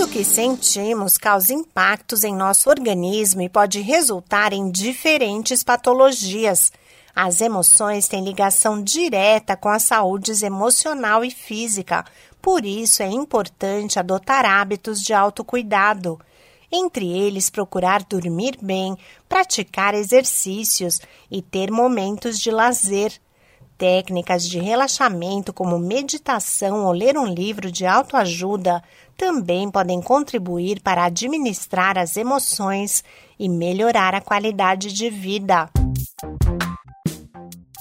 Tudo que sentimos causa impactos em nosso organismo e pode resultar em diferentes patologias. As emoções têm ligação direta com a saúde emocional e física, por isso é importante adotar hábitos de autocuidado. Entre eles, procurar dormir bem, praticar exercícios e ter momentos de lazer. Técnicas de relaxamento, como meditação ou ler um livro de autoajuda, também podem contribuir para administrar as emoções e melhorar a qualidade de vida.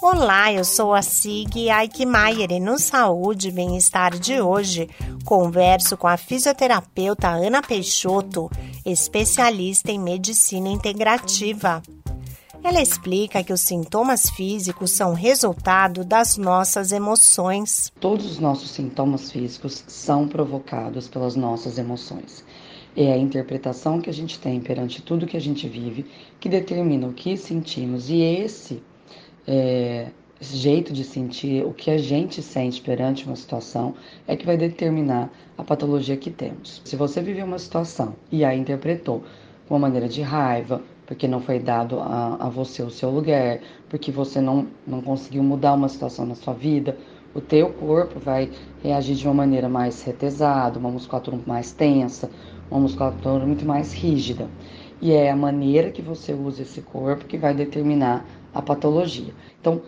Olá, eu sou a Sig Aikmaier e no Saúde e Bem-Estar de hoje converso com a fisioterapeuta Ana Peixoto, especialista em medicina integrativa. Ela explica que os sintomas físicos são resultado das nossas emoções. Todos os nossos sintomas físicos são provocados pelas nossas emoções. É a interpretação que a gente tem perante tudo que a gente vive que determina o que sentimos e esse é, jeito de sentir, o que a gente sente perante uma situação é que vai determinar a patologia que temos. Se você viveu uma situação e a interpretou de uma maneira de raiva, porque não foi dado a, a você o seu lugar, porque você não, não conseguiu mudar uma situação na sua vida, o teu corpo vai reagir de uma maneira mais retesada, uma musculatura mais tensa, uma musculatura muito mais rígida. E é a maneira que você usa esse corpo que vai determinar a patologia. Então,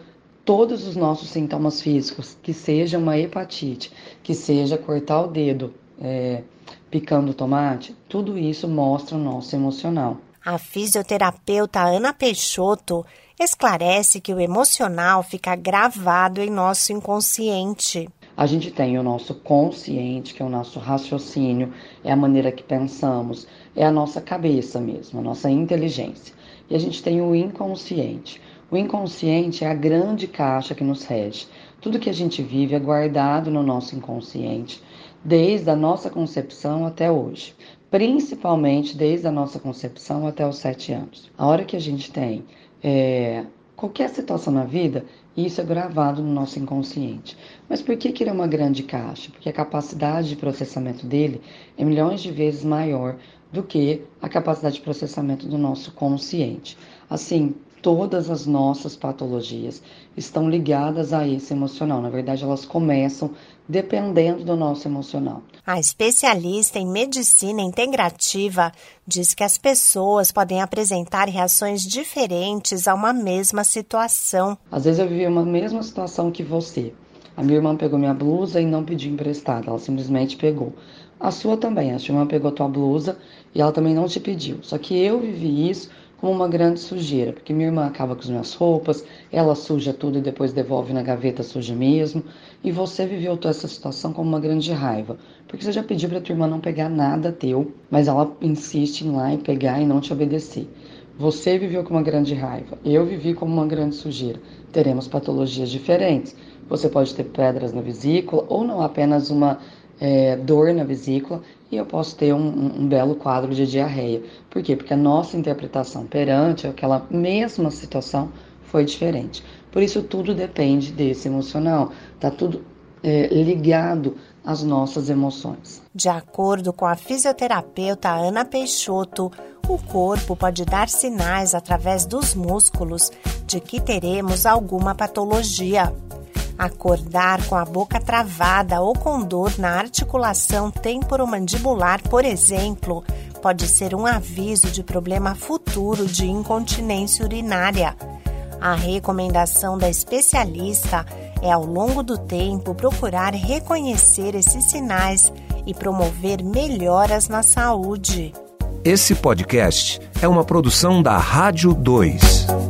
todos os nossos sintomas físicos, que seja uma hepatite, que seja cortar o dedo é, picando tomate, tudo isso mostra o nosso emocional. A fisioterapeuta Ana Peixoto esclarece que o emocional fica gravado em nosso inconsciente. A gente tem o nosso consciente, que é o nosso raciocínio, é a maneira que pensamos, é a nossa cabeça mesmo, a nossa inteligência. E a gente tem o inconsciente. O inconsciente é a grande caixa que nos rege. Tudo que a gente vive é guardado no nosso inconsciente, desde a nossa concepção até hoje principalmente desde a nossa concepção até os sete anos. A hora que a gente tem é, qualquer situação na vida, isso é gravado no nosso inconsciente. Mas por que, que ele é uma grande caixa? Porque a capacidade de processamento dele é milhões de vezes maior do que a capacidade de processamento do nosso consciente. Assim, todas as nossas patologias estão ligadas a esse emocional. Na verdade, elas começam dependendo do nosso emocional. A especialista em medicina integrativa diz que as pessoas podem apresentar reações diferentes a uma mesma situação. Às vezes eu vivi uma mesma situação que você. A minha irmã pegou minha blusa e não pediu emprestada, ela simplesmente pegou. A sua também, a sua irmã pegou a tua blusa e ela também não te pediu. Só que eu vivi isso como uma grande sujeira, porque minha irmã acaba com as minhas roupas, ela suja tudo e depois devolve na gaveta suja mesmo, e você viveu toda essa situação como uma grande raiva, porque você já pediu para tua irmã não pegar nada teu, mas ela insiste em ir lá e pegar e não te obedecer. Você viveu com uma grande raiva, eu vivi como uma grande sujeira. Teremos patologias diferentes. Você pode ter pedras na vesícula ou não apenas uma é, dor na vesícula e eu posso ter um, um, belo quadro de diarreia. Por quê? Porque a nossa interpretação perante aquela mesma situação foi diferente. Por isso, tudo depende desse emocional. Tá tudo é, ligado às nossas emoções. De acordo com a fisioterapeuta Ana Peixoto, o corpo pode dar sinais através dos músculos de que teremos alguma patologia. Acordar com a boca travada ou com dor na articulação temporomandibular, por exemplo, pode ser um aviso de problema futuro de incontinência urinária. A recomendação da especialista é, ao longo do tempo, procurar reconhecer esses sinais e promover melhoras na saúde. Esse podcast é uma produção da Rádio 2.